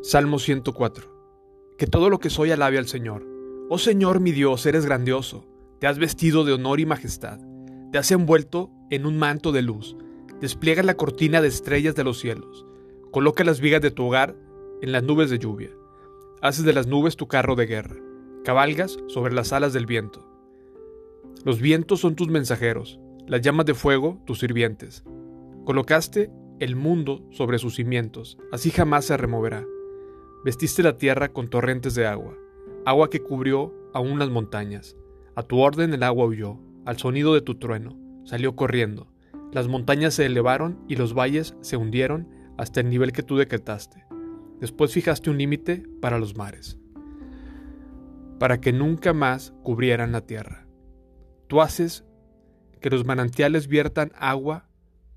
Salmo 104. Que todo lo que soy alabe al Señor. Oh Señor mi Dios, eres grandioso. Te has vestido de honor y majestad. Te has envuelto en un manto de luz. Despliegas la cortina de estrellas de los cielos. Coloca las vigas de tu hogar en las nubes de lluvia. Haces de las nubes tu carro de guerra. Cabalgas sobre las alas del viento. Los vientos son tus mensajeros, las llamas de fuego tus sirvientes. Colocaste el mundo sobre sus cimientos, así jamás se removerá. Vestiste la tierra con torrentes de agua, agua que cubrió aún las montañas. A tu orden el agua huyó, al sonido de tu trueno, salió corriendo. Las montañas se elevaron y los valles se hundieron hasta el nivel que tú decretaste. Después fijaste un límite para los mares, para que nunca más cubrieran la tierra. Tú haces que los manantiales viertan agua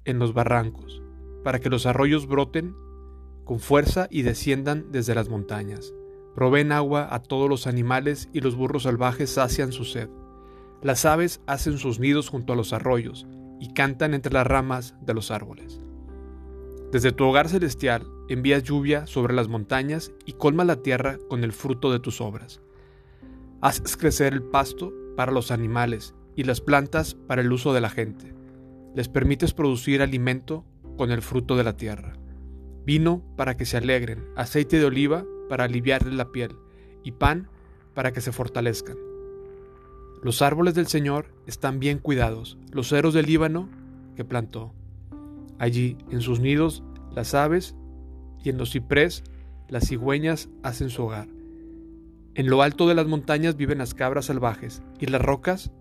en los barrancos, para que los arroyos broten con fuerza y desciendan desde las montañas. Proveen agua a todos los animales y los burros salvajes sacian su sed. Las aves hacen sus nidos junto a los arroyos y cantan entre las ramas de los árboles. Desde tu hogar celestial envías lluvia sobre las montañas y colma la tierra con el fruto de tus obras. Haces crecer el pasto para los animales y las plantas para el uso de la gente. Les permites producir alimento con el fruto de la tierra vino para que se alegren, aceite de oliva para aliviarles la piel, y pan para que se fortalezcan. Los árboles del Señor están bien cuidados, los ceros del Líbano que plantó. Allí, en sus nidos, las aves, y en los ciprés, las cigüeñas hacen su hogar. En lo alto de las montañas viven las cabras salvajes, y las rocas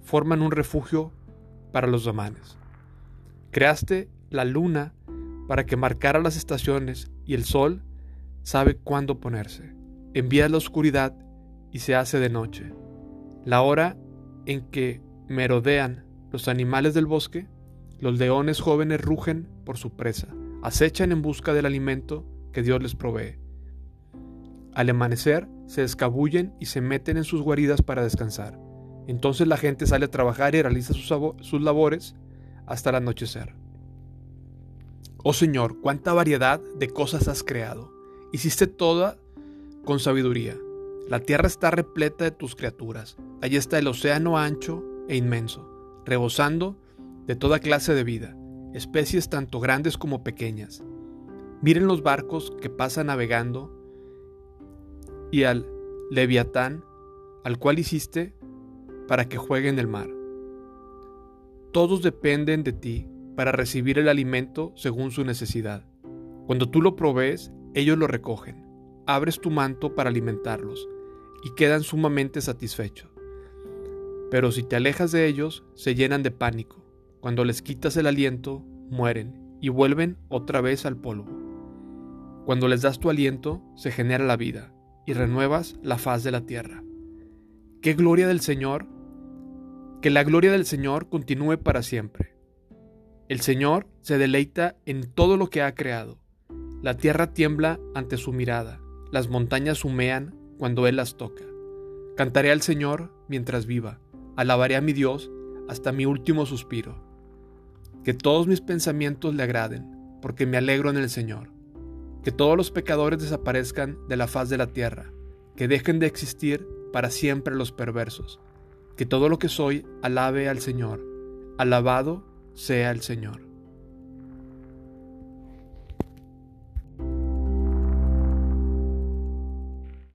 forman un refugio para los damanes. Creaste la luna para que marcara las estaciones y el sol sabe cuándo ponerse. Envía la oscuridad y se hace de noche. La hora en que merodean los animales del bosque, los leones jóvenes rugen por su presa, acechan en busca del alimento que Dios les provee. Al amanecer se escabullen y se meten en sus guaridas para descansar. Entonces la gente sale a trabajar y realiza sus, sus labores hasta el anochecer. Oh Señor, cuánta variedad de cosas has creado. Hiciste toda con sabiduría. La tierra está repleta de tus criaturas. Allí está el océano ancho e inmenso, rebosando de toda clase de vida, especies tanto grandes como pequeñas. Miren los barcos que pasan navegando y al leviatán al cual hiciste para que juegue en el mar. Todos dependen de ti para recibir el alimento según su necesidad. Cuando tú lo provees, ellos lo recogen. Abres tu manto para alimentarlos y quedan sumamente satisfechos. Pero si te alejas de ellos, se llenan de pánico. Cuando les quitas el aliento, mueren y vuelven otra vez al polvo. Cuando les das tu aliento, se genera la vida y renuevas la faz de la tierra. ¡Qué gloria del Señor! Que la gloria del Señor continúe para siempre. El Señor se deleita en todo lo que ha creado. La tierra tiembla ante su mirada, las montañas humean cuando Él las toca. Cantaré al Señor mientras viva, alabaré a mi Dios hasta mi último suspiro. Que todos mis pensamientos le agraden, porque me alegro en el Señor. Que todos los pecadores desaparezcan de la faz de la tierra, que dejen de existir para siempre los perversos. Que todo lo que soy alabe al Señor. Alabado sea el Señor.